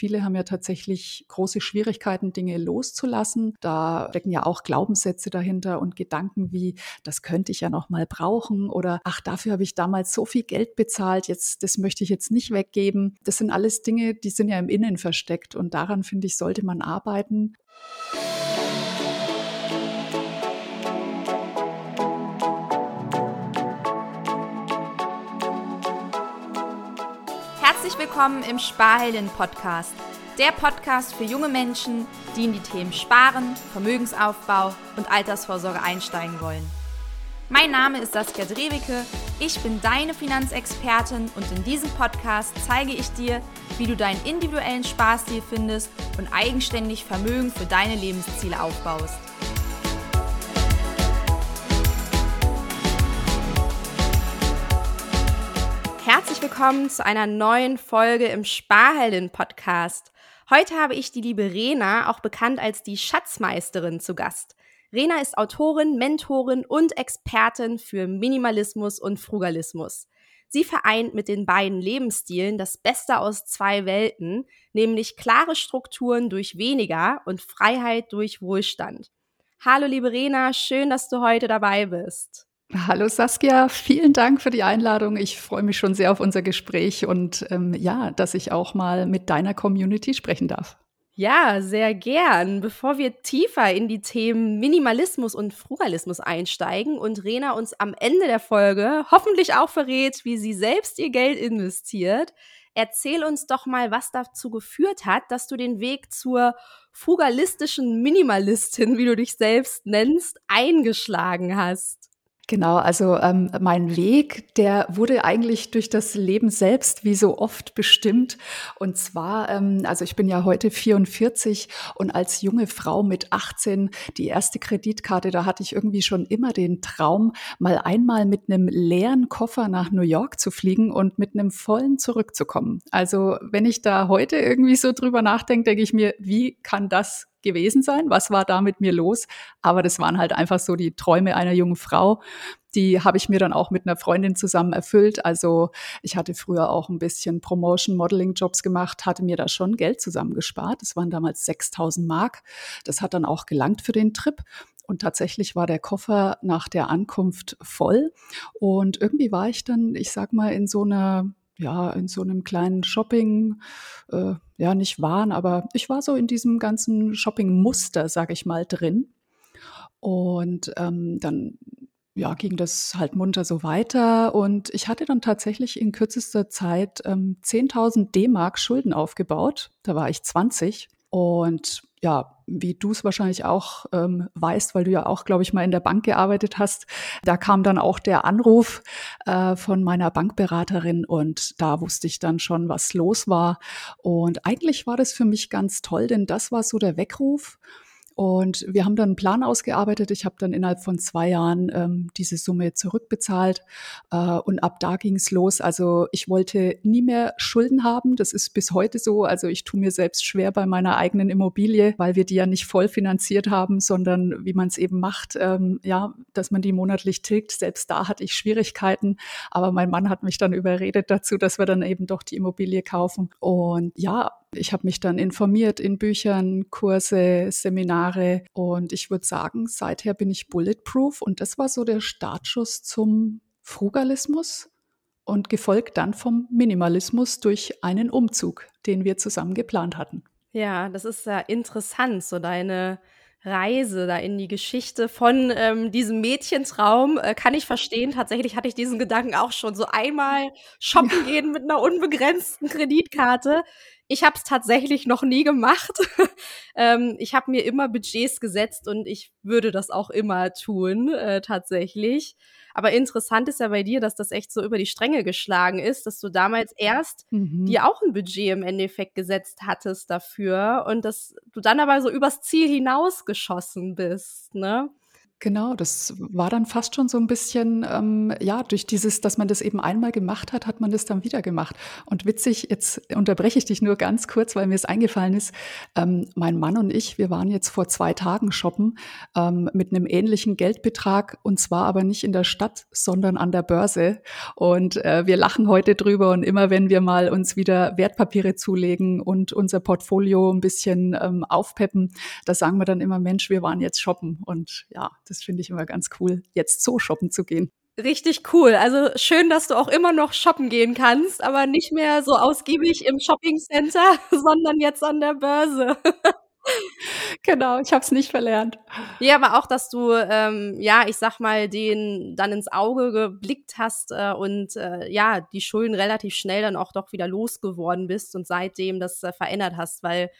Viele haben ja tatsächlich große Schwierigkeiten, Dinge loszulassen. Da stecken ja auch Glaubenssätze dahinter und Gedanken wie, das könnte ich ja noch mal brauchen oder ach, dafür habe ich damals so viel Geld bezahlt, jetzt das möchte ich jetzt nicht weggeben. Das sind alles Dinge, die sind ja im Innen versteckt und daran finde ich, sollte man arbeiten. Willkommen im Sparhelden-Podcast. Der Podcast für junge Menschen, die in die Themen Sparen, Vermögensaufbau und Altersvorsorge einsteigen wollen. Mein Name ist Saskia Drewicke, ich bin deine Finanzexpertin und in diesem Podcast zeige ich dir, wie du deinen individuellen Sparstil findest und eigenständig Vermögen für deine Lebensziele aufbaust. Herzlich willkommen zu einer neuen Folge im Sparheldin-Podcast. Heute habe ich die liebe Rena, auch bekannt als die Schatzmeisterin, zu Gast. Rena ist Autorin, Mentorin und Expertin für Minimalismus und Frugalismus. Sie vereint mit den beiden Lebensstilen das Beste aus zwei Welten, nämlich klare Strukturen durch weniger und Freiheit durch Wohlstand. Hallo liebe Rena, schön, dass du heute dabei bist. Hallo Saskia, vielen Dank für die Einladung. Ich freue mich schon sehr auf unser Gespräch und ähm, ja, dass ich auch mal mit deiner Community sprechen darf. Ja, sehr gern. Bevor wir tiefer in die Themen Minimalismus und Frugalismus einsteigen und Rena uns am Ende der Folge hoffentlich auch verrät, wie sie selbst ihr Geld investiert, erzähl uns doch mal, was dazu geführt hat, dass du den Weg zur frugalistischen Minimalistin, wie du dich selbst nennst, eingeschlagen hast. Genau, also ähm, mein Weg, der wurde eigentlich durch das Leben selbst wie so oft bestimmt. Und zwar, ähm, also ich bin ja heute 44 und als junge Frau mit 18 die erste Kreditkarte, da hatte ich irgendwie schon immer den Traum, mal einmal mit einem leeren Koffer nach New York zu fliegen und mit einem vollen zurückzukommen. Also wenn ich da heute irgendwie so drüber nachdenke, denke ich mir, wie kann das gewesen sein. Was war da mit mir los? Aber das waren halt einfach so die Träume einer jungen Frau. Die habe ich mir dann auch mit einer Freundin zusammen erfüllt. Also ich hatte früher auch ein bisschen Promotion, Modeling Jobs gemacht, hatte mir da schon Geld zusammengespart. Das waren damals 6000 Mark. Das hat dann auch gelangt für den Trip. Und tatsächlich war der Koffer nach der Ankunft voll. Und irgendwie war ich dann, ich sag mal, in so einer ja, in so einem kleinen Shopping, äh, ja, nicht Wahn, aber ich war so in diesem ganzen Shopping-Muster, sag ich mal, drin. Und ähm, dann ja, ging das halt munter so weiter. Und ich hatte dann tatsächlich in kürzester Zeit ähm, 10.000 D-Mark Schulden aufgebaut. Da war ich 20. Und ja, wie du es wahrscheinlich auch ähm, weißt, weil du ja auch, glaube ich, mal in der Bank gearbeitet hast, da kam dann auch der Anruf äh, von meiner Bankberaterin und da wusste ich dann schon, was los war. Und eigentlich war das für mich ganz toll, denn das war so der Weckruf. Und wir haben dann einen Plan ausgearbeitet. Ich habe dann innerhalb von zwei Jahren ähm, diese Summe zurückbezahlt. Äh, und ab da ging es los. Also ich wollte nie mehr Schulden haben. Das ist bis heute so. Also ich tue mir selbst schwer bei meiner eigenen Immobilie, weil wir die ja nicht voll finanziert haben, sondern wie man es eben macht, ähm, ja, dass man die monatlich tilgt. Selbst da hatte ich Schwierigkeiten. Aber mein Mann hat mich dann überredet dazu, dass wir dann eben doch die Immobilie kaufen. Und ja, ich habe mich dann informiert in Büchern, Kurse, Seminare und ich würde sagen, seither bin ich bulletproof und das war so der Startschuss zum Frugalismus und gefolgt dann vom Minimalismus durch einen Umzug, den wir zusammen geplant hatten. Ja, das ist ja interessant, so deine Reise da in die Geschichte von ähm, diesem Mädchentraum äh, kann ich verstehen. Tatsächlich hatte ich diesen Gedanken auch schon so einmal shoppen gehen mit einer unbegrenzten Kreditkarte. Ich habe es tatsächlich noch nie gemacht. ähm, ich habe mir immer Budgets gesetzt und ich würde das auch immer tun, äh, tatsächlich. Aber interessant ist ja bei dir, dass das echt so über die Stränge geschlagen ist, dass du damals erst mhm. dir auch ein Budget im Endeffekt gesetzt hattest dafür und dass du dann aber so übers Ziel hinausgeschossen bist, ne? Genau, das war dann fast schon so 'n bisschen, ähm, ja, durch dieses dass man das eben einmal gemacht hat, hat man das dann wieder gemacht. Und witzig, jetzt unterbreche ich dich nur ganz kurz, weil mir's eingefallen ist. Ähm, mein Mann und ich, wir waren jetzt vor 2 Tagen shoppen, ähm, mit 'nem ähnlichen Geldbetrag, und zwar aber nicht in der Stadt, sondern an der Börse. Und, äh, wir lachen heute drüber und immer wenn wir mal uns wieder Wertpapiere zulegen und unser Portfolio 'n bisschen, ähm, aufpeppen, da sagen wir dann immer: „Mensch, wir waren jetzt shoppen.“ Und ja, das finde ich immer ganz cool, jetzt so shoppen zu gehen. Richtig cool. Also, schön, dass du auch immer noch shoppen gehen kannst, aber nicht mehr so ausgiebig im Shoppingcenter, sondern jetzt an der Börse. Genau, ich habe es nicht verlernt. Ja, aber auch, dass du, ähm, ja, ich sage mal, denen dann ins Auge geblickt hast, äh, und, äh, ja, die Schulden relativ schnell dann auch doch wieder losgeworden bist und seitdem das, äh, verändert hast, weil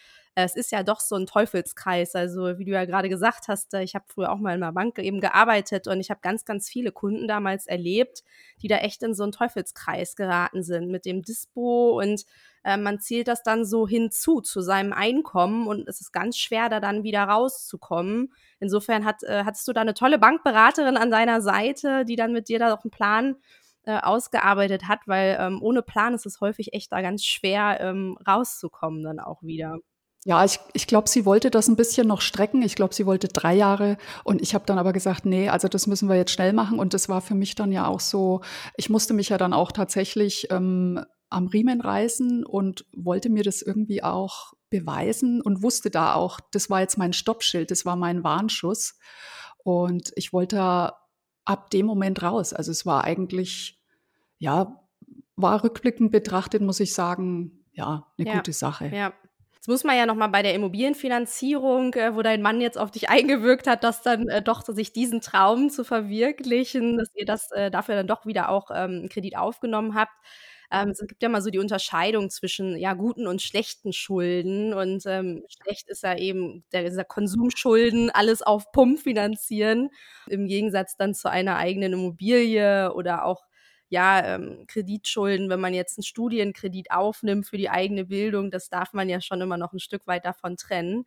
es ist ja doch so 'n Teufelskreis. Also, wie du ja grade gesagt hast, äh, ich habe früher auch mal in 'ner Bank eben gearbeitet und ich habe ganz, ganz viele Kunden damals erlebt, die da echt in so 'n Teufelskreis geraten sind mit dem Dispo und, äh, man zählt das dann so hinzu zu seinem Einkommen und es ist ganz schwer, da dann wieder rauszukommen. Insofern hat äh, hattest du da 'ne tolle Bankberaterin an deiner Seite, die dann mit dir da auch 'n Plan, äh, ausgearbeitet hat, weil, ähm, ohne Plan ist es häufig echt da ganz schwer, ähm, rauszukommen dann auch wieder. Ja, ich ich glaube, sie wollte das 'n bisschen noch strecken. Ich glaube, sie wollte 3 Jahre und ich habe dann aber gesagt: „Ne, also das müssen wir jetzt schnell machen.“ Und das war für mich dann ja auch so ich musste mich ja dann auch tatsächlich, ähm, am Riemen reißen und wollte mir das irgendwie auch beweisen und wusste da auch, das war jetzt mein Stoppschild, das war mein Warnschuss. Und ich wollte da ab dem Moment raus. Also, es war eigentlich ja, war rückblickend betrachtet, muss ich sagen, ja, 'ne Ja, gute Sache. ja. Muss man ja noch mal bei der Immobilienfinanzierung, äh, wo dein Mann jetzt auf dich eingewirkt hat, dass dann, äh, doch sich diesen Traum zu verwirklichen, dass ihr das äh, dafür dann doch wieder auch, ähm, Kredit aufgenommen habt. Ähm, es gibt ja mal so die Unterscheidung zwischen, ja, guten und schlechten Schulden und, ähm, schlecht ist ja eben der dieser Konsumschulden, alles auf Pump finanzieren, im Gegensatz dann zu einer eigenen Immobilie oder auch, ja, ähm, Kreditschulden, wenn man jetzt 'n Studienkredit aufnimmt für die eigene Bildung, das darf man ja schon immer noch 'n Stück weit davon trennen.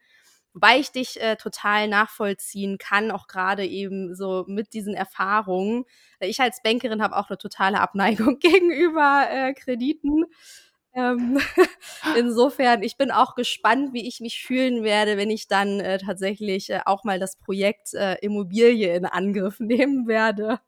Wobei ich dich, äh, total nachvollziehen kann, auch grade eben so mit diesen Erfahrungen. Ich als Bankerin habe auch 'ne totale Abneigung gegenüber, äh, Krediten. Ähm, insofern, ich bin auch gespannt, wie ich mich fühlen werde, wenn ich dann, äh, tatsächlich, äh, auch mal das Projekt, äh, Immobilie in Angriff nehmen werde.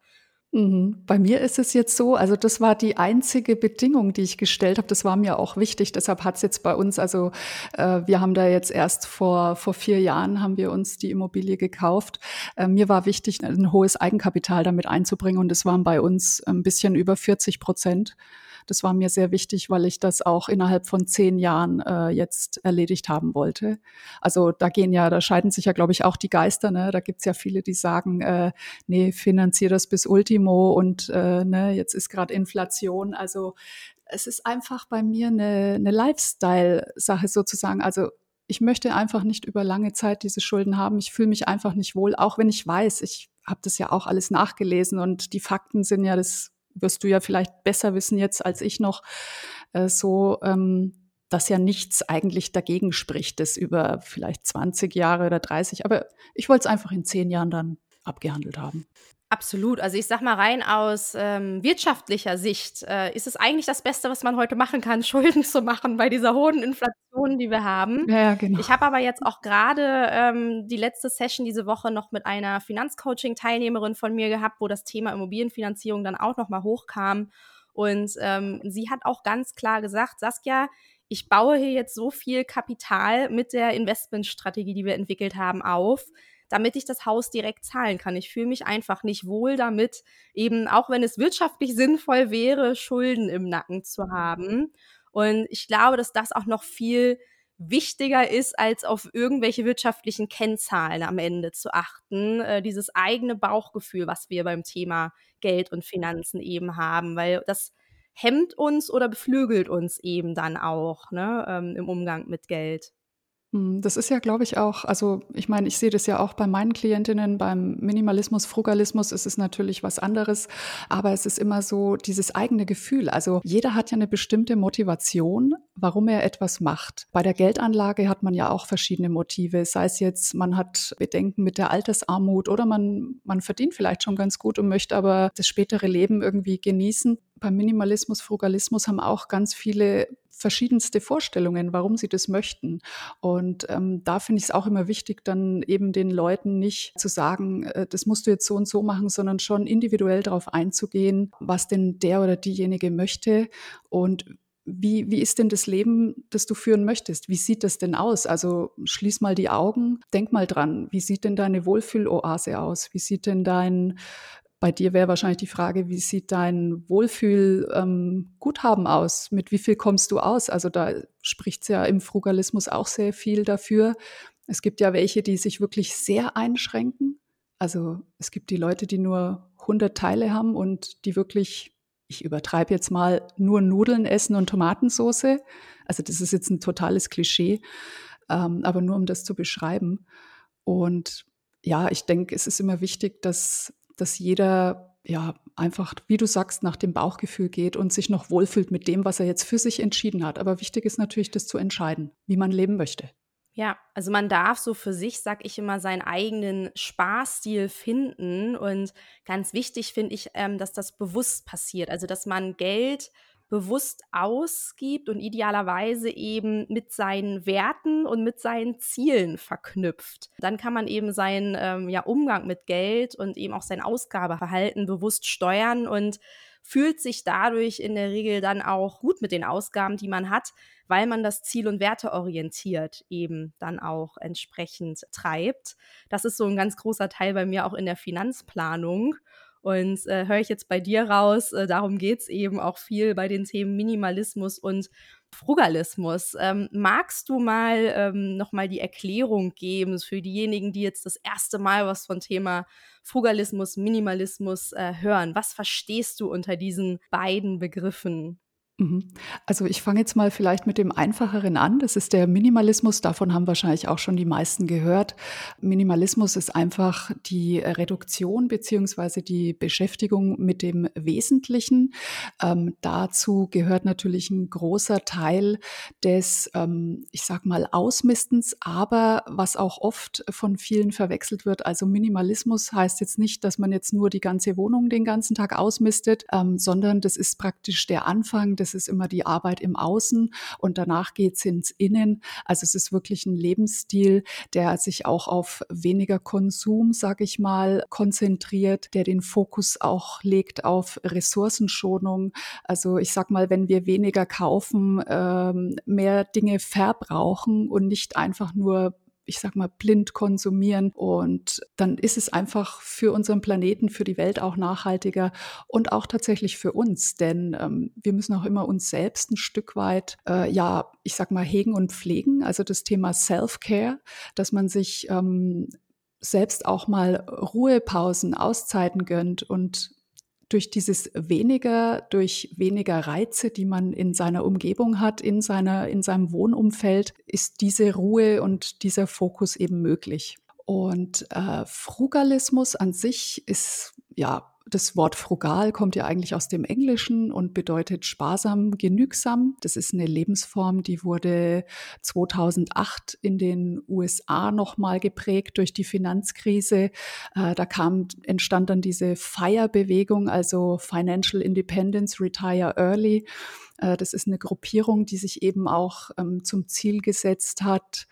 Mhm. Bei mir ist es jetzt so also, das war die einzige Bedingung, die ich gestellt habe. Das war mir auch wichtig. Deshalb hat's jetzt bei uns also, äh, wir haben da jetzt erst vor vor 4 Jahren haben wir uns die Immobilie gekauft. Äh, mir war wichtig, 'n hohes Eigenkapital damit einzubringen und das waren bei uns 'n bisschen über 40 %. Das war mir sehr wichtig, weil ich das auch innerhalb von 10 Jahren, äh, jetzt erledigt haben wollte. Also, da gehen ja da scheiden sich ja, glaube ich, auch die Geister, ne? Da gibt's ja viele, die sagen, äh: „Ne, finanziere das bis Ultimo und, äh, ne, jetzt ist grad Inflation.“ Also, es ist einfach bei mir 'ne 'ne Lifestyle-Sache sozusagen. Also, ich möchte einfach nicht über lange Zeit diese Schulden haben. Ich fühle mich einfach nicht wohl, auch wenn ich weiß ich habe das ja auch alles nachgelesen und die Fakten sind ja das wirst du ja vielleicht besser wissen jetzt als ich noch, äh, so, ähm, dass ja nichts eigentlich dagegen spricht, das über vielleicht 20 Jahre oder 30 aber ich wollte es einfach in 10 Jahren dann abgehandelt haben. Absolut. Also, ich sage mal rein aus, ähm, wirtschaftlicher Sicht, äh, ist es eigentlich das Beste, was man heute machen kann, Schulden zu machen bei dieser hohen Inflation, die wir haben. Ja, ja, genau. Ich habe aber jetzt auch grade, ähm, die letzte Session diese Woche noch mit einer Finanzcoaching-Teilnehmerin von mir gehabt, wo das Thema Immobilienfinanzierung dann auch noch mal hochkam. Und, ähm, sie hat auch ganz klar gesagt: „Saskia, ich baue hier jetzt so viel Kapital mit der Investmentstrategie, die wir entwickelt haben, auf, damit ich das Haus direkt zahlen kann. Ich fühle mich einfach nicht wohl damit, eben auch wenn es wirtschaftlich sinnvoll wäre, Schulden im Nacken zu haben.“ Und ich glaube, dass das auch noch viel wichtiger ist, als auf irgendwelche wirtschaftlichen Kennzahlen am Ende zu achten. Äh, dieses eigene Bauchgefühl, was wir beim Thema Geld und Finanzen eben haben, weil das hemmt uns oder beflügelt uns eben dann auch, ne, ähm, im Umgang mit Geld. Hm, das ist ja, glaube ich, auch also, ich meine, ich sehe das ja auch bei meinen Klientinnen, beim Minimalismus, Frugalismus ist es natürlich was anderes, aber es ist immer so dieses eigene Gefühl. Also, jeder hat ja eine bestimmte Motivation, warum er etwas macht. Bei der Geldanlage hat man ja auch verschiedene Motive, sei es jetzt, man hat Bedenken mit der Altersarmut oder man man verdient vielleicht schon ganz gut und möchte aber das spätere Leben irgendwie genießen. Beim Minimalismus, Frugalismus haben auch ganz viele verschiedenste Vorstellungen, warum sie das möchten. Und ähm, da finde ich es auch immer wichtig, dann eben den Leuten nicht zu sagen, äh, das musst du jetzt so und so machen, sondern schon individuell darauf einzugehen, was denn der oder diejenige möchte und wie, wie ist denn das Leben, das du führen möchtest? Wie sieht das denn aus? Also schließ mal die Augen, denk mal dran, wie sieht denn deine Wohlfühloase aus? Wie sieht denn dein bei dir wäre wahrscheinlich die Frage, wie sieht dein Wohlfühlguthaben ähm, aus? Mit wie viel kommst du aus? Also da spricht es ja im Frugalismus auch sehr viel dafür. Es gibt ja welche, die sich wirklich sehr einschränken. Also es gibt die Leute, die nur 100 Teile haben und die wirklich, ich übertreibe jetzt mal, nur Nudeln essen und Tomatensauce. Also das ist jetzt ein totales Klischee, ähm, aber nur um das zu beschreiben. Und ja, ich denke, es ist immer wichtig, dass dass jeder ja einfach, wie du sagst, nach dem Bauchgefühl geht und sich noch wohlfühlt mit dem, was er jetzt für sich entschieden hat. Aber wichtig ist natürlich, das zu entscheiden, wie man leben möchte. Ja, also man darf so für sich, sag ich immer, seinen eigenen Spaßstil finden. Und ganz wichtig finde ich, ähm, dass das bewusst passiert. Also dass man Geld bewusst ausgibt und idealerweise eben mit seinen Werten und mit seinen Zielen verknüpft. Dann kann man eben seinen ähm, ja, Umgang mit Geld und eben auch sein Ausgabeverhalten bewusst steuern und fühlt sich dadurch in der Regel dann auch gut mit den Ausgaben, die man hat, weil man das Ziel- und Werteorientiert eben dann auch entsprechend treibt. Das ist so ein ganz großer Teil bei mir auch in der Finanzplanung. Und äh, höre ich jetzt bei dir raus, äh, darum geht es eben auch viel bei den Themen Minimalismus und Frugalismus. Ähm, magst du mal ähm, nochmal die Erklärung geben für diejenigen, die jetzt das erste Mal was von Thema Frugalismus, Minimalismus äh, hören? Was verstehst du unter diesen beiden Begriffen? Mhm. Also ich fange jetzt mal vielleicht mit dem einfacheren an. Das ist der Minimalismus. Davon haben wahrscheinlich auch schon die meisten gehört. Minimalismus ist einfach die Reduktion beziehungsweise die Beschäftigung mit dem Wesentlichen. Ähm, dazu gehört natürlich ein großer Teil des, ähm, ich sag mal, Ausmistens, aber was auch oft von vielen verwechselt wird. Also Minimalismus heißt jetzt nicht, dass man jetzt nur die ganze Wohnung den ganzen Tag ausmistet, ähm, sondern das ist praktisch der Anfang das ist immer die Arbeit im Außen und danach geht es ins Innen. Also es ist wirklich ein Lebensstil, der sich auch auf weniger Konsum, sage ich mal, konzentriert, der den Fokus auch legt auf Ressourcenschonung. Also ich sag mal, wenn wir weniger kaufen, ähm, mehr Dinge verbrauchen und nicht einfach nur ich sag mal, blind konsumieren. Und dann ist es einfach für unseren Planeten, für die Welt auch nachhaltiger und auch tatsächlich für uns. Denn ähm, wir müssen auch immer uns selbst ein Stück weit, äh, ja, ich sag mal, hegen und pflegen. Also das Thema Self-Care, dass man sich ähm, selbst auch mal Ruhepausen, Auszeiten gönnt und durch dieses weniger, durch weniger Reize, die man in seiner Umgebung hat, in seiner, in seinem Wohnumfeld, ist diese Ruhe und dieser Fokus eben möglich. Und äh, Frugalismus an sich ist ja das Wort frugal kommt ja eigentlich aus dem Englischen und bedeutet sparsam, genügsam. Das ist eine Lebensform, die wurde 2008 in den USA nochmal geprägt durch die Finanzkrise. Äh, da kam, entstand dann diese FIRE-Bewegung, also Financial Independence, Retire Early. Äh, das ist eine Gruppierung, die sich eben auch ähm, zum Ziel gesetzt hat,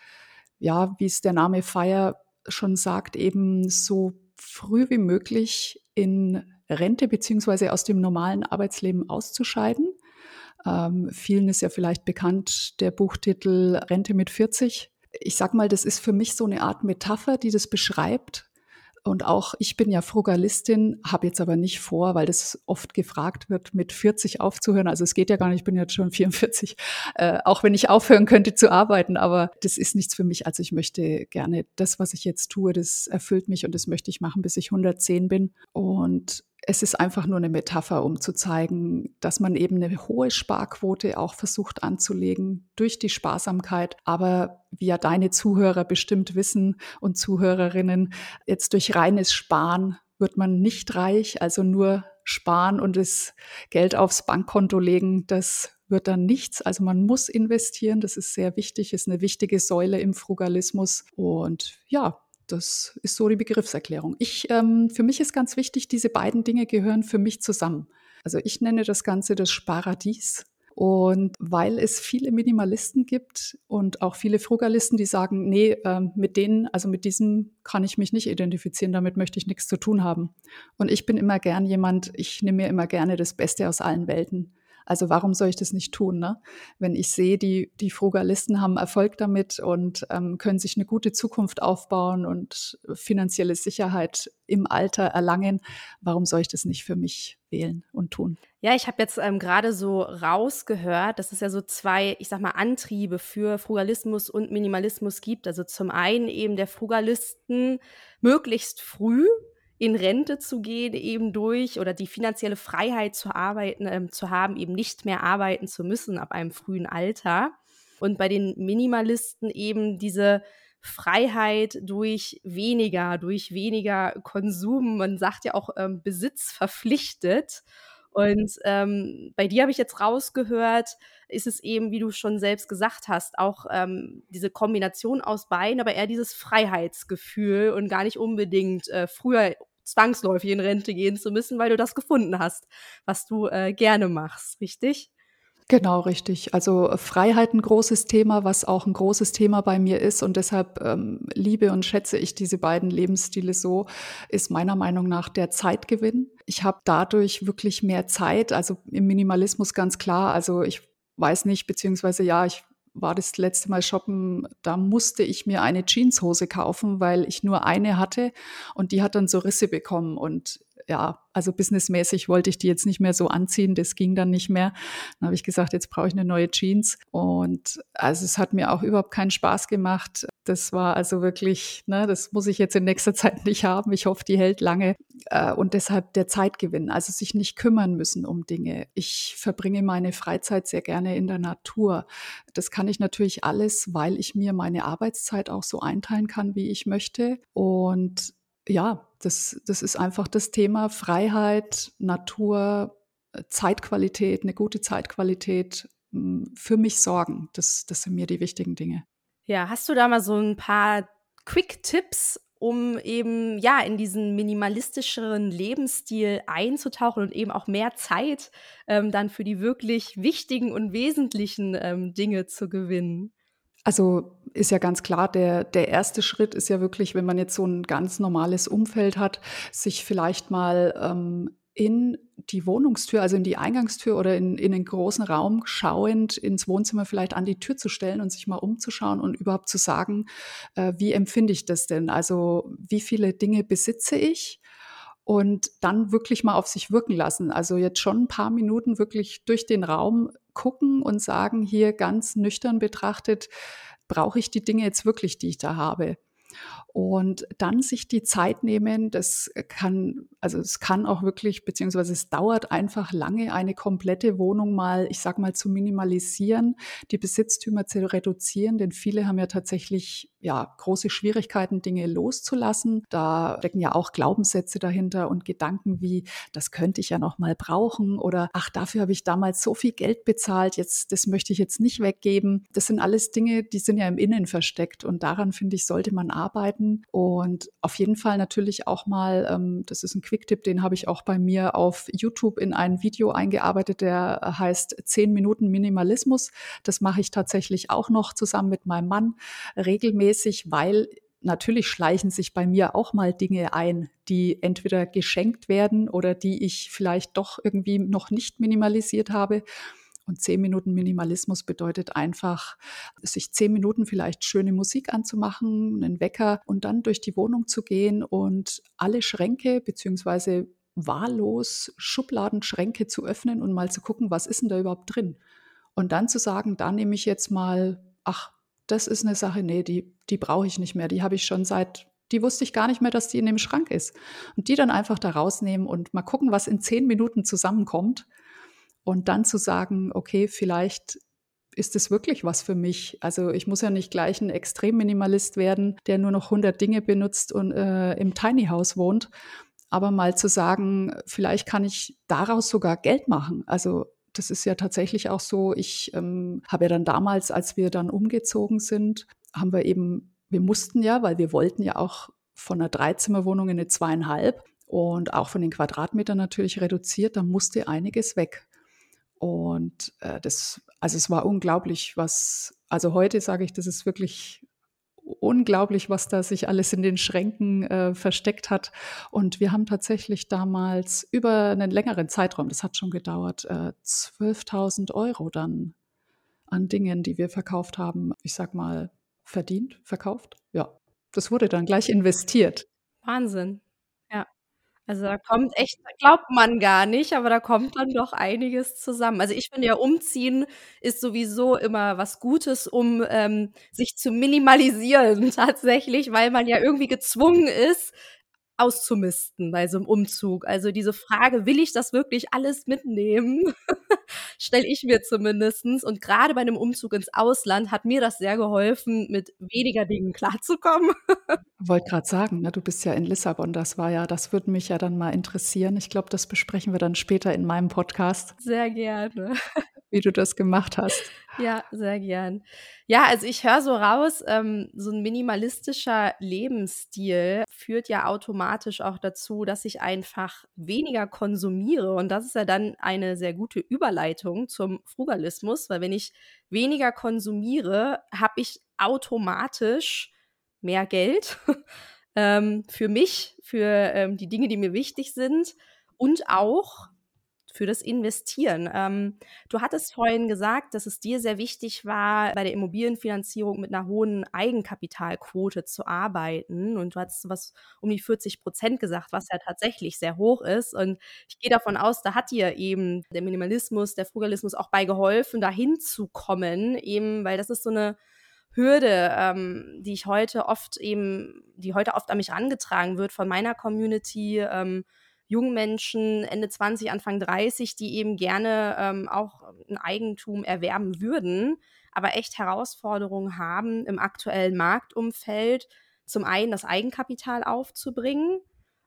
ja, wie es der Name FIRE schon sagt, eben so früh wie möglich in Rente beziehungsweise aus dem normalen Arbeitsleben auszuscheiden. Ähm, vielen ist ja vielleicht bekannt der Buchtitel Rente mit 40. Ich sag mal, das ist für mich so eine Art Metapher, die das beschreibt, und auch ich bin ja Frugalistin, habe jetzt aber nicht vor, weil das oft gefragt wird, mit 40 aufzuhören. Also es geht ja gar nicht, ich bin jetzt schon 44, äh, auch wenn ich aufhören könnte zu arbeiten, aber das ist nichts für mich. Also ich möchte gerne das, was ich jetzt tue, das erfüllt mich und das möchte ich machen, bis ich 110 bin. Und es ist einfach nur eine Metapher, um zu zeigen, dass man eben eine hohe Sparquote auch versucht anzulegen durch die Sparsamkeit. Aber wie ja deine Zuhörer bestimmt wissen und Zuhörerinnen, jetzt durch reines Sparen wird man nicht reich, also nur sparen und das Geld aufs Bankkonto legen, das wird dann nichts. Also man muss investieren, das ist sehr wichtig, ist eine wichtige Säule im Frugalismus. Und ja, das ist so die Begriffserklärung. Ich, ähm, für mich ist ganz wichtig, diese beiden Dinge gehören für mich zusammen. Also ich nenne das Ganze das Sparadies. Und weil es viele Minimalisten gibt und auch viele Frugalisten, die sagen, nee, äh, mit denen, also mit diesem kann ich mich nicht identifizieren, damit möchte ich nichts zu tun haben. Und ich bin immer gern jemand, ich nehme mir immer gerne das Beste aus allen Welten. Also warum soll ich das nicht tun? Ne? Wenn ich sehe, die, die Frugalisten haben Erfolg damit und ähm, können sich eine gute Zukunft aufbauen und finanzielle Sicherheit im Alter erlangen, warum soll ich das nicht für mich wählen und tun? Ja, ich habe jetzt ähm, gerade so rausgehört, dass es ja so zwei, ich sag mal, Antriebe für Frugalismus und Minimalismus gibt. Also zum einen eben der Frugalisten möglichst früh in Rente zu gehen, eben durch oder die finanzielle Freiheit zu arbeiten, ähm, zu haben, eben nicht mehr arbeiten zu müssen ab einem frühen Alter. Und bei den Minimalisten eben diese Freiheit durch weniger, durch weniger Konsum. Man sagt ja auch ähm, Besitz verpflichtet. Und ähm, bei dir habe ich jetzt rausgehört, ist es eben, wie du schon selbst gesagt hast, auch ähm, diese Kombination aus beiden, aber eher dieses Freiheitsgefühl und gar nicht unbedingt äh, früher zwangsläufig in Rente gehen zu müssen, weil du das gefunden hast, was du äh, gerne machst, richtig? Genau, richtig. Also Freiheit ein großes Thema, was auch ein großes Thema bei mir ist. Und deshalb ähm, liebe und schätze ich diese beiden Lebensstile so, ist meiner Meinung nach der Zeitgewinn. Ich habe dadurch wirklich mehr Zeit, also im Minimalismus ganz klar. Also ich weiß nicht, beziehungsweise ja, ich war das letzte Mal shoppen, da musste ich mir eine Jeanshose kaufen, weil ich nur eine hatte und die hat dann so Risse bekommen und ja, also businessmäßig wollte ich die jetzt nicht mehr so anziehen, das ging dann nicht mehr. Dann habe ich gesagt, jetzt brauche ich eine neue Jeans. Und also es hat mir auch überhaupt keinen Spaß gemacht. Das war also wirklich, ne, das muss ich jetzt in nächster Zeit nicht haben. Ich hoffe, die hält lange. Äh, und deshalb der Zeitgewinn, also sich nicht kümmern müssen um Dinge. Ich verbringe meine Freizeit sehr gerne in der Natur. Das kann ich natürlich alles, weil ich mir meine Arbeitszeit auch so einteilen kann, wie ich möchte. Und ja, das, das ist einfach das Thema Freiheit, Natur, Zeitqualität, eine gute Zeitqualität hm, für mich sorgen. Das, das sind mir die wichtigen Dinge. Ja, hast du da mal so ein paar Quick-Tipps, um eben ja in diesen minimalistischeren Lebensstil einzutauchen und eben auch mehr Zeit ähm, dann für die wirklich wichtigen und wesentlichen ähm, Dinge zu gewinnen? Also ist ja ganz klar, der, der erste Schritt ist ja wirklich, wenn man jetzt so ein ganz normales Umfeld hat, sich vielleicht mal ähm, in die Wohnungstür, also in die Eingangstür oder in, in den großen Raum schauend ins Wohnzimmer vielleicht an die Tür zu stellen und sich mal umzuschauen und überhaupt zu sagen, äh, wie empfinde ich das denn? Also wie viele Dinge besitze ich? Und dann wirklich mal auf sich wirken lassen. Also jetzt schon ein paar Minuten wirklich durch den Raum gucken und sagen, hier ganz nüchtern betrachtet, brauche ich die Dinge jetzt wirklich, die ich da habe? Und dann sich die Zeit nehmen, das kann, also es kann auch wirklich, beziehungsweise es dauert einfach lange, eine komplette Wohnung mal, ich sag mal, zu minimalisieren, die Besitztümer zu reduzieren, denn viele haben ja tatsächlich ja, große Schwierigkeiten, Dinge loszulassen. Da stecken ja auch Glaubenssätze dahinter und Gedanken wie, das könnte ich ja noch mal brauchen oder ach, dafür habe ich damals so viel Geld bezahlt, jetzt, das möchte ich jetzt nicht weggeben. Das sind alles Dinge, die sind ja im Innen versteckt und daran, finde ich, sollte man arbeiten und auf jeden Fall natürlich auch mal, ähm, das ist ein Quick-Tipp, den habe ich auch bei mir auf YouTube in ein Video eingearbeitet, der heißt 10 Minuten Minimalismus. Das mache ich tatsächlich auch noch zusammen mit meinem Mann regelmäßig, weil natürlich schleichen sich bei mir auch mal Dinge ein, die entweder geschenkt werden oder die ich vielleicht doch irgendwie noch nicht minimalisiert habe. Und zehn Minuten Minimalismus bedeutet einfach, sich zehn Minuten vielleicht schöne Musik anzumachen, einen Wecker und dann durch die Wohnung zu gehen und alle Schränke beziehungsweise wahllos Schubladenschränke zu öffnen und mal zu gucken, was ist denn da überhaupt drin? Und dann zu sagen, da nehme ich jetzt mal, ach, das ist eine Sache, nee, die, die brauche ich nicht mehr. Die habe ich schon seit, die wusste ich gar nicht mehr, dass die in dem Schrank ist. Und die dann einfach da rausnehmen und mal gucken, was in zehn Minuten zusammenkommt. Und dann zu sagen, okay, vielleicht ist es wirklich was für mich? Also ich muss ja nicht gleich ein Extremminimalist werden, der nur noch 100 Dinge benutzt und äh, im Tiny House wohnt. Aber mal zu sagen, vielleicht kann ich daraus sogar Geld machen. Also das ist ja tatsächlich auch so. Ich ähm, habe ja dann damals, als wir dann umgezogen sind, haben wir eben, wir mussten ja, weil wir wollten ja auch von einer Dreizimmerwohnung in eine zweieinhalb und auch von den Quadratmetern natürlich reduziert, da musste einiges weg. Und äh, das, also es war unglaublich, was, also heute sage ich, das ist wirklich unglaublich, was da sich alles in den Schränken äh, versteckt hat. Und wir haben tatsächlich damals über einen längeren Zeitraum, das hat schon gedauert, äh, 12.000 Euro dann an Dingen, die wir verkauft haben, ich sag mal, verdient, verkauft. Ja, das wurde dann gleich investiert. Wahnsinn. Also, da kommt echt glaubt man gar nicht, aber da kommt dann doch einiges zusammen. Also, ich finde ja, umziehen ist sowieso immer was Gutes, um, ähm, sich zu minimalisieren tatsächlich, weil man ja irgendwie gezwungen ist, auszumisten bei so einem Umzug. Also, diese Frage: „Will ich das wirklich alles mitnehmen?“ stelle ich mir zumindestens. Und gerade bei einem Umzug ins Ausland hat mir das sehr geholfen, mit weniger Dingen klarzukommen. Wollte gerade sagen, ne, du bist ja in Lissabon. Das war ja das würde mich ja dann mal interessieren. Ich glaube, das besprechen wir dann später in meinem Podcast. Sehr gerne. Wie du das gemacht hast. Ja, sehr gern. Ja, also ich höre so raus, ähm, so ein minimalistischer Lebensstil führt ja automatisch auch dazu, dass ich einfach weniger konsumiere. Und das ist ja dann eine sehr gute Überleitung zum Frugalismus, weil wenn ich weniger konsumiere, habe ich automatisch mehr Geld ähm, für mich, für ähm, die Dinge, die mir wichtig sind und auch für das Investieren. Ähm, du hattest vorhin gesagt, dass es dir sehr wichtig war, bei der Immobilienfinanzierung mit einer hohen Eigenkapitalquote zu arbeiten. Und du hast was um die 40 Prozent gesagt, was ja tatsächlich sehr hoch ist. Und ich gehe davon aus, da hat dir eben der Minimalismus, der Frugalismus auch bei geholfen, dahin zu kommen, eben, weil das ist so eine Hürde, ähm, die ich heute oft eben, die heute oft an mich herangetragen wird von meiner Community, ähm, jungen Menschen, Ende 20, Anfang 30, die eben gerne ähm, auch ein Eigentum erwerben würden, aber echt Herausforderungen haben im aktuellen Marktumfeld, zum einen das Eigenkapital aufzubringen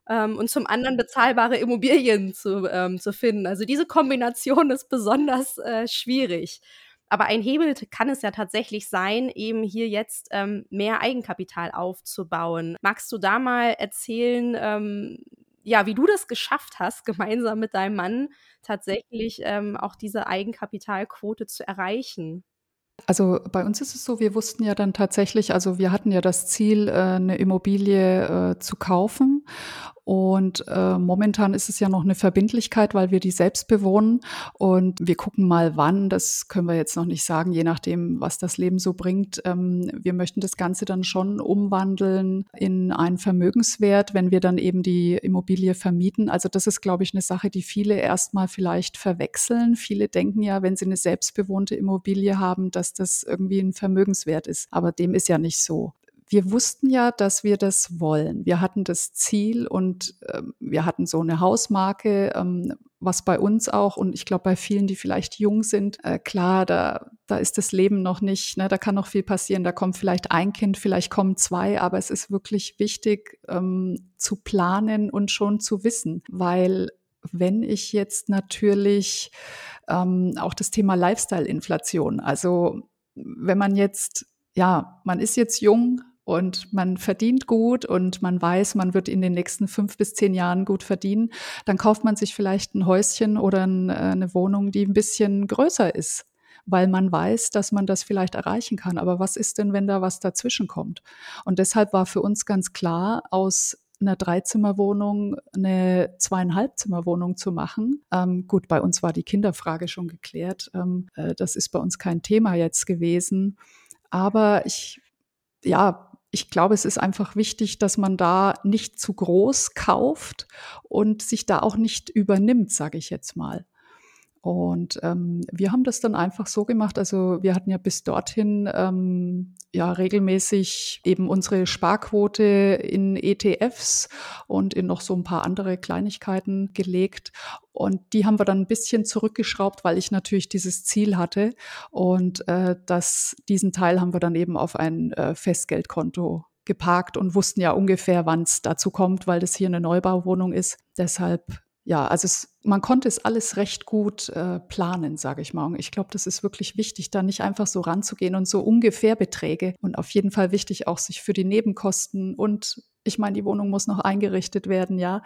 ähm, und zum anderen bezahlbare Immobilien zu, ähm, zu finden. Also diese Kombination ist besonders äh, schwierig. Aber ein Hebel kann es ja tatsächlich sein, eben hier jetzt ähm, mehr Eigenkapital aufzubauen. Magst du da mal erzählen, ähm, ja, wie du das geschafft hast, gemeinsam mit deinem Mann tatsächlich ähm, auch diese Eigenkapitalquote zu erreichen? Also bei uns ist es so, wir wussten ja dann tatsächlich, also wir hatten ja das Ziel, äh, eine Immobilie äh, zu kaufen und äh, momentan ist es ja noch eine Verbindlichkeit, weil wir die selbst bewohnen. Und wir gucken mal, wann. Das können wir jetzt noch nicht sagen, je nachdem, was das Leben so bringt. Ähm, wir möchten das Ganze dann schon umwandeln in einen Vermögenswert, wenn wir dann eben die Immobilie vermieten. Also das ist, glaube ich, eine Sache, die viele erstmal vielleicht verwechseln. Viele denken ja, wenn sie eine selbstbewohnte Immobilie haben, dass das irgendwie ein Vermögenswert ist. Aber dem ist ja nicht so wir wussten ja, dass wir das wollen. Wir hatten das Ziel und äh, wir hatten so eine Hausmarke, ähm, was bei uns auch und ich glaube bei vielen, die vielleicht jung sind, äh, klar, da, da ist das Leben noch nicht, ne, da kann noch viel passieren. Da kommt vielleicht ein Kind, vielleicht kommen zwei, aber es ist wirklich wichtig ähm, zu planen und schon zu wissen, weil wenn ich jetzt natürlich ähm, auch das Thema Lifestyle-Inflation, also wenn man jetzt ja, man ist jetzt jung, und man verdient gut und man weiß, man wird in den nächsten fünf bis zehn Jahren gut verdienen, dann kauft man sich vielleicht ein Häuschen oder äh, eine Wohnung, die ein bisschen größer ist, weil man weiß, dass man das vielleicht erreichen kann. Aber was ist denn, wenn da was dazwischen kommt? Und deshalb war für uns ganz klar, aus einer Dreizimmerwohnung eine Zweieinhalbzimmerwohnung zu machen. Ähm, gut, bei uns war die Kinderfrage schon geklärt. Ähm, äh, das ist bei uns kein Thema jetzt gewesen. Aber ich, ja, ich glaube, es ist einfach wichtig, dass man da nicht zu groß kauft und sich da auch nicht übernimmt, sage ich jetzt mal. Und ähm, wir haben das dann einfach so gemacht. Also wir hatten ja bis dorthin ähm, ja regelmäßig eben unsere Sparquote in ETFs und in noch so ein paar andere Kleinigkeiten gelegt. Und die haben wir dann ein bisschen zurückgeschraubt, weil ich natürlich dieses Ziel hatte. Und äh, das, diesen Teil haben wir dann eben auf ein äh, Festgeldkonto geparkt und wussten ja ungefähr, wann es dazu kommt, weil das hier eine Neubauwohnung ist. Deshalb ja, also es, man konnte es alles recht gut äh, planen, sage ich mal. Und ich glaube, das ist wirklich wichtig, da nicht einfach so ranzugehen und so ungefähr Beträge. Und auf jeden Fall wichtig auch, sich für die Nebenkosten und ich meine, die Wohnung muss noch eingerichtet werden, ja.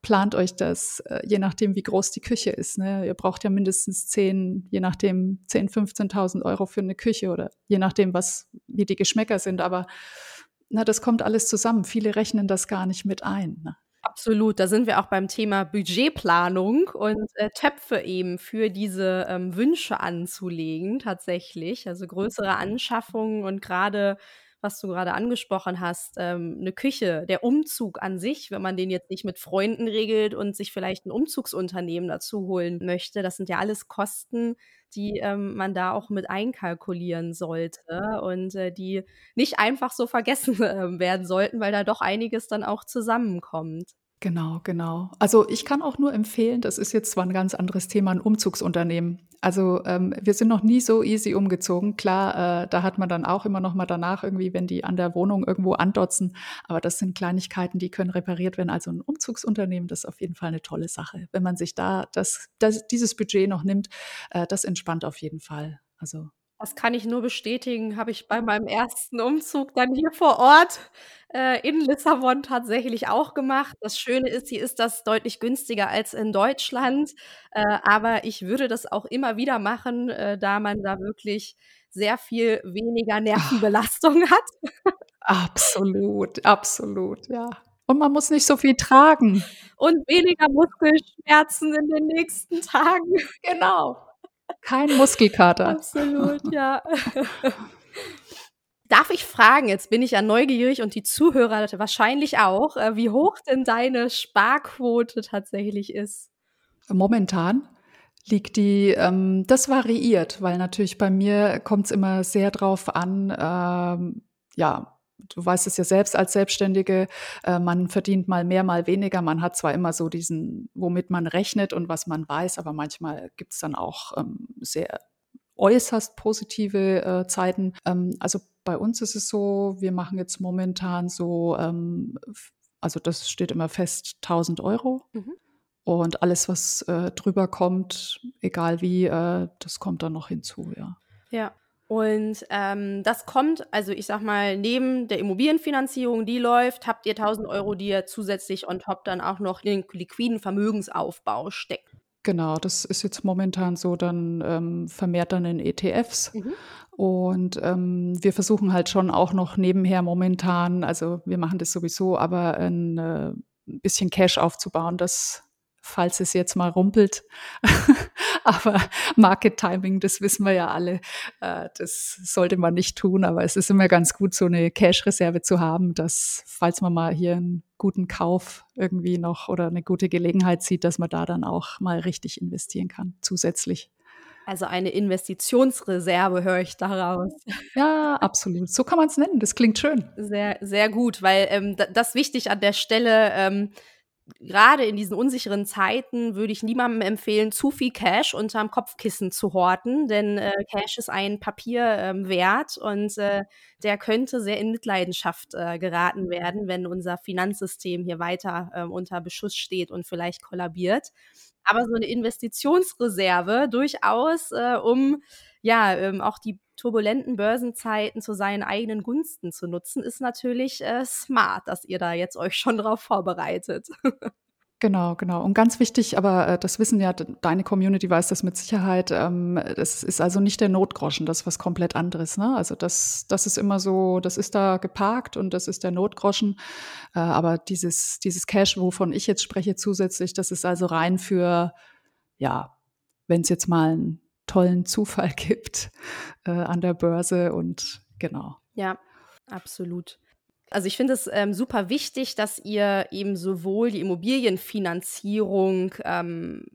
Plant euch das, äh, je nachdem, wie groß die Küche ist. Ne? Ihr braucht ja mindestens 10, je nachdem 10, 15.000 Euro für eine Küche oder je nachdem, was, wie die Geschmäcker sind. Aber na, das kommt alles zusammen. Viele rechnen das gar nicht mit ein. Ne? Absolut, da sind wir auch beim Thema Budgetplanung und äh, Töpfe eben für diese ähm, Wünsche anzulegen, tatsächlich. Also größere Anschaffungen und gerade was du gerade angesprochen hast, ähm, 'ne Küche, der Umzug an sich, wenn man den jetzt nicht mit Freunden regelt und sich vielleicht ein Umzugsunternehmen dazu holen möchte, das sind ja alles Kosten, die, ähm, man da auch mit einkalkulieren sollte und, äh, die nicht einfach so vergessen, äh, werden sollten, weil da doch einiges dann auch zusammenkommt. Genau, genau. Also ich kann auch nur empfehlen, das ist jetzt zwar ein ganz anderes Thema, ein Umzugsunternehmen. Also ähm, wir sind noch nie so easy umgezogen. Klar, äh, da hat man dann auch immer noch mal danach irgendwie, wenn die an der Wohnung irgendwo andotzen. Aber das sind Kleinigkeiten, die können repariert werden. Also ein Umzugsunternehmen, das ist auf jeden Fall eine tolle Sache. Wenn man sich da das, das dieses Budget noch nimmt, äh, das entspannt auf jeden Fall. Also das kann ich nur bestätigen, habe ich bei meinem ersten Umzug dann hier vor Ort, äh, in Lissabon tatsächlich auch gemacht. Das Schöne ist, hier ist das deutlich günstiger als in Deutschland, äh, aber ich würde das auch immer wieder machen, äh, da man da wirklich sehr viel weniger Nervenbelastung hat. Absolut, absolut, ja. Und man muss nicht so viel tragen. Und weniger Muskelschmerzen in den nächsten Tagen. Genau. Kein Muskelkater. Absolut, ja. Darf ich fragen, jetzt bin ich ja neugierig und die Zuhörer wahrscheinlich auch, äh, wie hoch denn deine Sparquote tatsächlich ist? Momentan liegt die, ähm, das variiert, weil natürlich bei mir kommt es immer sehr drauf an, ähm, ja, du weißt es ja selbst als Selbstständige, äh, man verdient mal mehr, mal weniger. Man hat zwar immer so diesen, womit man rechnet und was man weiß, aber manchmal gibt es dann auch ähm, sehr äußerst positive äh, Zeiten. Ähm, also bei uns ist es so, wir machen jetzt momentan so, ähm, also das steht immer fest, 1000 Euro. Mhm. Und alles, was äh, drüber kommt, egal wie, äh, das kommt dann noch hinzu, ja. Ja. Und ähm, das kommt, also ich sag mal, neben der Immobilienfinanzierung, die läuft, habt ihr 1000 Euro, die ihr zusätzlich on top dann auch noch in den liquiden Vermögensaufbau steckt. Genau, das ist jetzt momentan so dann ähm, vermehrt dann in ETFs. Mhm. Und ähm, wir versuchen halt schon auch noch nebenher momentan, also wir machen das sowieso, aber ein äh, bisschen Cash aufzubauen, das falls es jetzt mal rumpelt. aber Market Timing, das wissen wir ja alle, äh, das sollte man nicht tun. Aber es ist immer ganz gut, so eine Cash-Reserve zu haben, dass falls man mal hier einen guten Kauf irgendwie noch oder eine gute Gelegenheit sieht, dass man da dann auch mal richtig investieren kann, zusätzlich. Also eine Investitionsreserve höre ich daraus. Ja, absolut. So kann man es nennen. Das klingt schön. Sehr, sehr gut, weil ähm, das wichtig an der Stelle. Ähm, gerade in diesen unsicheren Zeiten würde ich niemandem empfehlen, zu viel Cash unterm Kopfkissen zu horten, denn äh, Cash ist ein Papier ähm, wert und äh, der könnte sehr in Mitleidenschaft äh, geraten werden, wenn unser Finanzsystem hier weiter ähm, unter Beschuss steht und vielleicht kollabiert. Aber so eine Investitionsreserve durchaus, äh, um ja ähm, auch die turbulenten Börsenzeiten zu seinen eigenen Gunsten zu nutzen, ist natürlich äh, smart, dass ihr da jetzt euch schon drauf vorbereitet. Genau, genau. Und ganz wichtig, aber äh, das wissen ja, deine Community weiß das mit Sicherheit, ähm, das ist also nicht der Notgroschen, das ist was komplett anderes. Ne? Also das, das ist immer so, das ist da geparkt und das ist der Notgroschen. Äh, aber dieses, dieses Cash, wovon ich jetzt spreche zusätzlich, das ist also rein für, ja, wenn es jetzt mal ein tollen Zufall gibt äh, an der Börse und genau. Ja, absolut. Also ich finde es ähm, super wichtig, dass ihr eben sowohl die Immobilienfinanzierung ähm,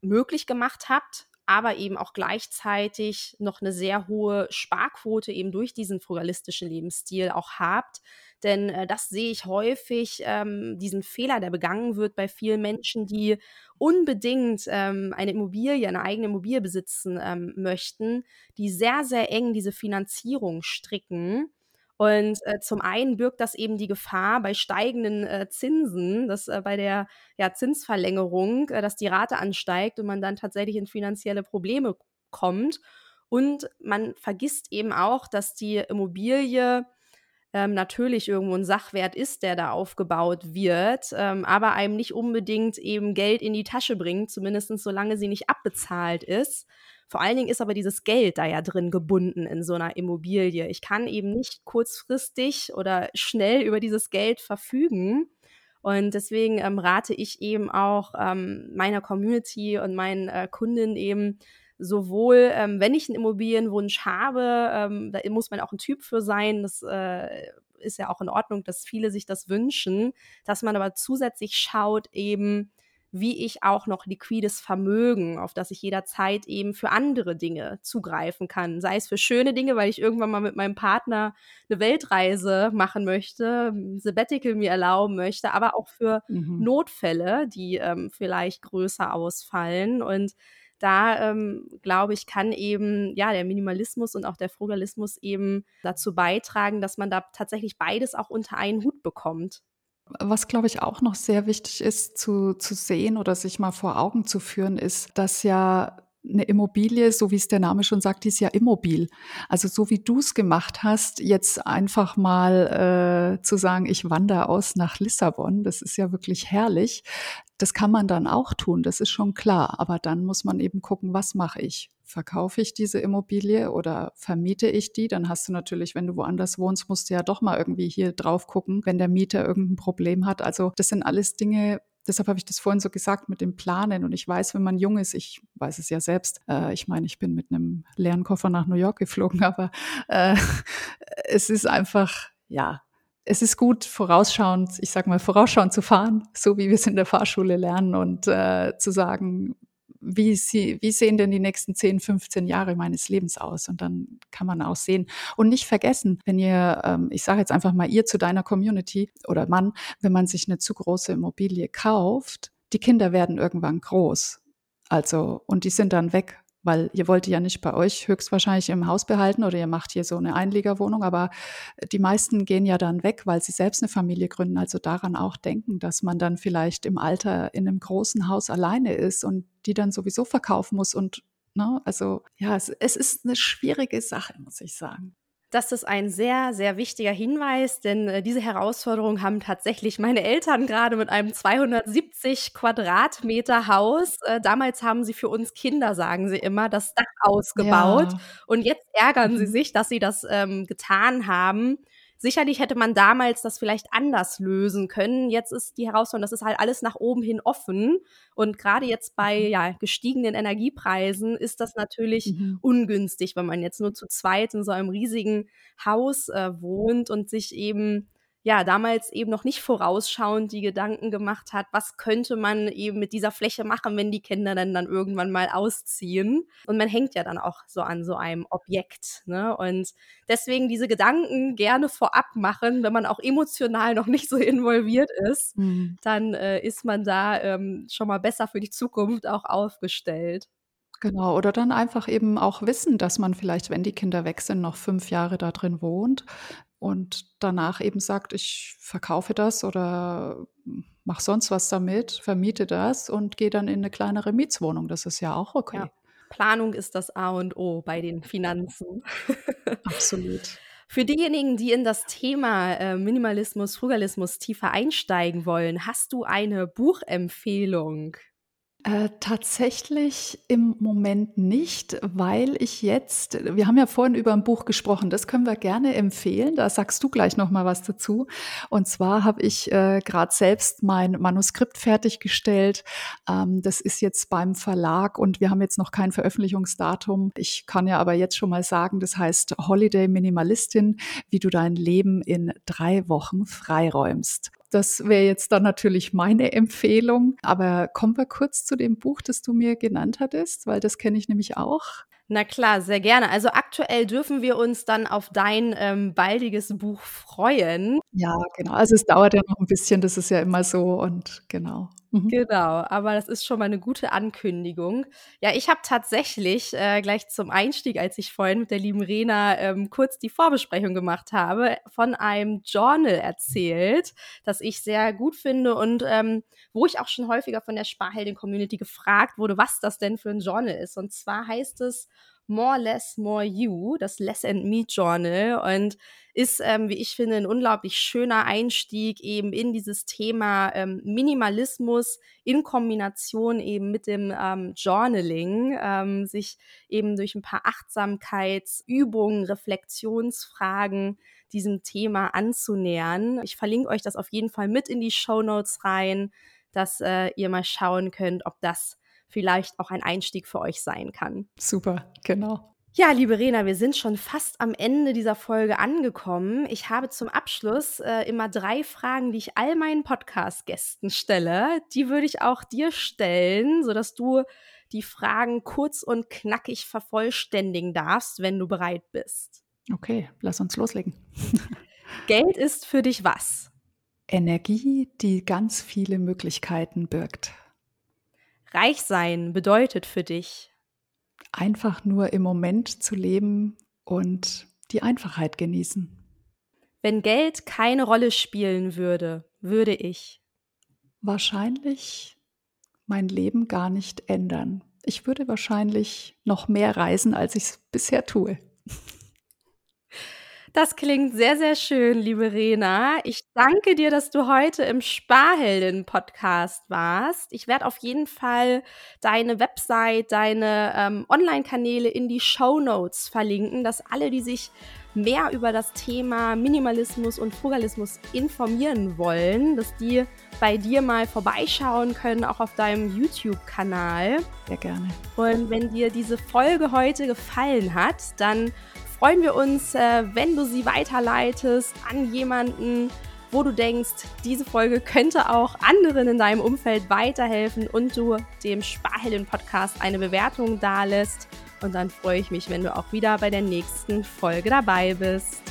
möglich gemacht habt, aber eben auch gleichzeitig noch eine sehr hohe Sparquote eben durch diesen frugalistischen Lebensstil auch habt. Denn äh, das sehe ich häufig, ähm, diesen Fehler, der begangen wird bei vielen Menschen, die unbedingt ähm, eine Immobilie, eine eigene Immobilie besitzen ähm, möchten, die sehr, sehr eng diese Finanzierung stricken und äh, zum einen birgt das eben die Gefahr bei steigenden äh, Zinsen, dass äh, bei der ja, Zinsverlängerung, äh, dass die Rate ansteigt und man dann tatsächlich in finanzielle Probleme kommt. Und man vergisst eben auch, dass die Immobilie ähm, natürlich irgendwo ein Sachwert ist, der da aufgebaut wird, ähm, aber einem nicht unbedingt eben Geld in die Tasche bringt, zumindest solange sie nicht abbezahlt ist. Vor allen Dingen ist aber dieses Geld da ja drin gebunden in so einer Immobilie. Ich kann eben nicht kurzfristig oder schnell über dieses Geld verfügen. Und deswegen ähm, rate ich eben auch ähm, meiner Community und meinen äh, Kunden eben, sowohl, ähm, wenn ich einen Immobilienwunsch habe, ähm, da muss man auch ein Typ für sein, das äh, ist ja auch in Ordnung, dass viele sich das wünschen, dass man aber zusätzlich schaut eben, wie ich auch noch liquides Vermögen, auf das ich jederzeit eben für andere Dinge zugreifen kann. Sei es für schöne Dinge, weil ich irgendwann mal mit meinem Partner eine Weltreise machen möchte, Sabbatical mir erlauben möchte, aber auch für mhm. Notfälle, die ähm, vielleicht größer ausfallen. Und da ähm, glaube ich, kann eben ja der Minimalismus und auch der Frugalismus eben dazu beitragen, dass man da tatsächlich beides auch unter einen Hut bekommt. Was, glaube ich, auch noch sehr wichtig ist zu, zu sehen oder sich mal vor Augen zu führen, ist, dass ja eine Immobilie, so wie es der Name schon sagt, die ist ja immobil. Also so wie du es gemacht hast, jetzt einfach mal äh, zu sagen, ich wandere aus nach Lissabon, das ist ja wirklich herrlich. Das kann man dann auch tun, das ist schon klar. Aber dann muss man eben gucken, was mache ich? Verkaufe ich diese Immobilie oder vermiete ich die? Dann hast du natürlich, wenn du woanders wohnst, musst du ja doch mal irgendwie hier drauf gucken, wenn der Mieter irgendein Problem hat. Also das sind alles Dinge, deshalb habe ich das vorhin so gesagt mit dem Planen. Und ich weiß, wenn man jung ist, ich weiß es ja selbst, äh, ich meine, ich bin mit einem leeren Koffer nach New York geflogen, aber äh, es ist einfach, ja, es ist gut, vorausschauend, ich sag mal, vorausschauend zu fahren, so wie wir es in der Fahrschule lernen und äh, zu sagen, wie, sie, wie sehen denn die nächsten 10, 15 Jahre meines Lebens aus? Und dann kann man auch sehen. Und nicht vergessen, wenn ihr, ähm, ich sage jetzt einfach mal ihr zu deiner Community oder Mann, wenn man sich eine zu große Immobilie kauft, die Kinder werden irgendwann groß. Also, und die sind dann weg weil ihr wollt ja nicht bei euch höchstwahrscheinlich im Haus behalten oder ihr macht hier so eine Einliegerwohnung, aber die meisten gehen ja dann weg, weil sie selbst eine Familie gründen. Also daran auch denken, dass man dann vielleicht im Alter in einem großen Haus alleine ist und die dann sowieso verkaufen muss und Ne? Also ja, es, es, ist eine schwierige Sache, muss ich sagen. Das ist ein sehr, sehr wichtiger Hinweis, denn äh, diese Herausforderung haben tatsächlich meine Eltern gerade mit einem 270 Quadratmeter Haus. Äh, damals haben sie für uns Kinder, sagen sie immer, das Dach ausgebaut. Ja. Und jetzt ärgern sie mhm. sich, dass sie das ähm, getan haben. Sicherlich hätte man damals das vielleicht anders lösen können. Jetzt ist die Herausforderung, das ist halt alles nach oben hin offen. Und gerade jetzt bei mhm. ja, gestiegenen Energiepreisen ist das natürlich mhm. ungünstig, wenn man jetzt nur zu zweit in so einem riesigen Haus äh, wohnt und sich eben ja, damals eben noch nicht vorausschauend die Gedanken gemacht hat, was könnte man eben mit dieser Fläche machen, wenn die Kinder dann, dann irgendwann mal ausziehen. Und man hängt ja dann auch so an so einem Objekt. Ne? Und deswegen diese Gedanken gerne vorab machen, wenn man auch emotional noch nicht so involviert ist, mhm. dann äh, ist man da ähm, schon mal besser für die Zukunft auch aufgestellt. Genau, oder dann einfach eben auch wissen, dass man vielleicht, wenn die Kinder weg sind, noch fünf Jahre da drin wohnt, und danach eben sagt, ich verkaufe das oder mache sonst was damit, vermiete das und gehe dann in eine kleinere Mietswohnung. Das ist ja auch okay. Ja. Planung ist das A und O bei den Finanzen. Absolut. Für diejenigen, die in das Thema äh, Minimalismus, Frugalismus tiefer einsteigen wollen, hast du eine Buchempfehlung? Äh, tatsächlich im Moment nicht, weil ich jetzt, wir haben ja vorhin über ein Buch gesprochen, das können wir gerne empfehlen. Da sagst du gleich noch mal was dazu. Und zwar habe ich äh, gerade selbst mein Manuskript fertiggestellt. Ähm, das ist jetzt beim Verlag und wir haben jetzt noch kein Veröffentlichungsdatum. Ich kann ja aber jetzt schon mal sagen, das heißt Holiday Minimalistin, wie du dein Leben in drei Wochen freiräumst. Das wäre jetzt dann natürlich meine Empfehlung. Aber kommen wir kurz zu dem Buch, das du mir genannt hattest, weil das kenne ich nämlich auch. Na klar, sehr gerne. Also aktuell dürfen wir uns dann auf dein ähm, baldiges Buch freuen. Ja, genau. Also es dauert ja noch ein bisschen, das ist ja immer so und genau. Mhm. Genau, aber das ist schon mal eine gute Ankündigung. Ja, ich habe tatsächlich äh, gleich zum Einstieg, als ich vorhin mit der lieben Rena ähm, kurz die Vorbesprechung gemacht habe, von einem Journal erzählt, das ich sehr gut finde und ähm, wo ich auch schon häufiger von der Sparheldin-Community gefragt wurde, was das denn für ein Journal ist. Und zwar heißt es More Less More You, das Less and Me Journal und ist, ähm, wie ich finde, ein unglaublich schöner Einstieg eben in dieses Thema ähm, Minimalismus in Kombination eben mit dem ähm, Journaling, ähm, sich eben durch ein paar Achtsamkeitsübungen, Reflexionsfragen diesem Thema anzunähern. Ich verlinke euch das auf jeden Fall mit in die Show Notes rein, dass äh, ihr mal schauen könnt, ob das vielleicht auch ein Einstieg für euch sein kann. Super, genau. Ja, liebe Rena, wir sind schon fast am Ende dieser Folge angekommen. Ich habe zum Abschluss äh, immer drei Fragen, die ich all meinen Podcast-Gästen stelle. Die würde ich auch dir stellen, sodass du die Fragen kurz und knackig vervollständigen darfst, wenn du bereit bist. Okay, lass uns loslegen. Geld ist für dich was? Energie, die ganz viele Möglichkeiten birgt. Reich sein bedeutet für dich? Einfach nur im Moment zu leben und die Einfachheit genießen. Wenn Geld keine Rolle spielen würde, würde ich wahrscheinlich mein Leben gar nicht ändern. Ich würde wahrscheinlich noch mehr reisen, als ich es bisher tue. Das klingt sehr, sehr schön, liebe Rena. Ich danke dir, dass du heute im Sparheldin-Podcast warst. Ich werde auf jeden Fall deine Website, deine ähm, Online-Kanäle in die Show Notes verlinken, dass alle, die sich mehr über das Thema Minimalismus und Frugalismus informieren wollen, dass die bei dir mal vorbeischauen können, auch auf deinem YouTube-Kanal. Sehr gerne. Und wenn dir diese Folge heute gefallen hat, dann freuen wir uns, äh, wenn du sie weiterleitest an jemanden, wo du denkst, diese Folge könnte auch anderen in deinem Umfeld weiterhelfen und du dem Sparhelden-Podcast eine Bewertung dalässt. Und dann freue ich mich, wenn du auch wieder bei der nächsten Folge dabei bist.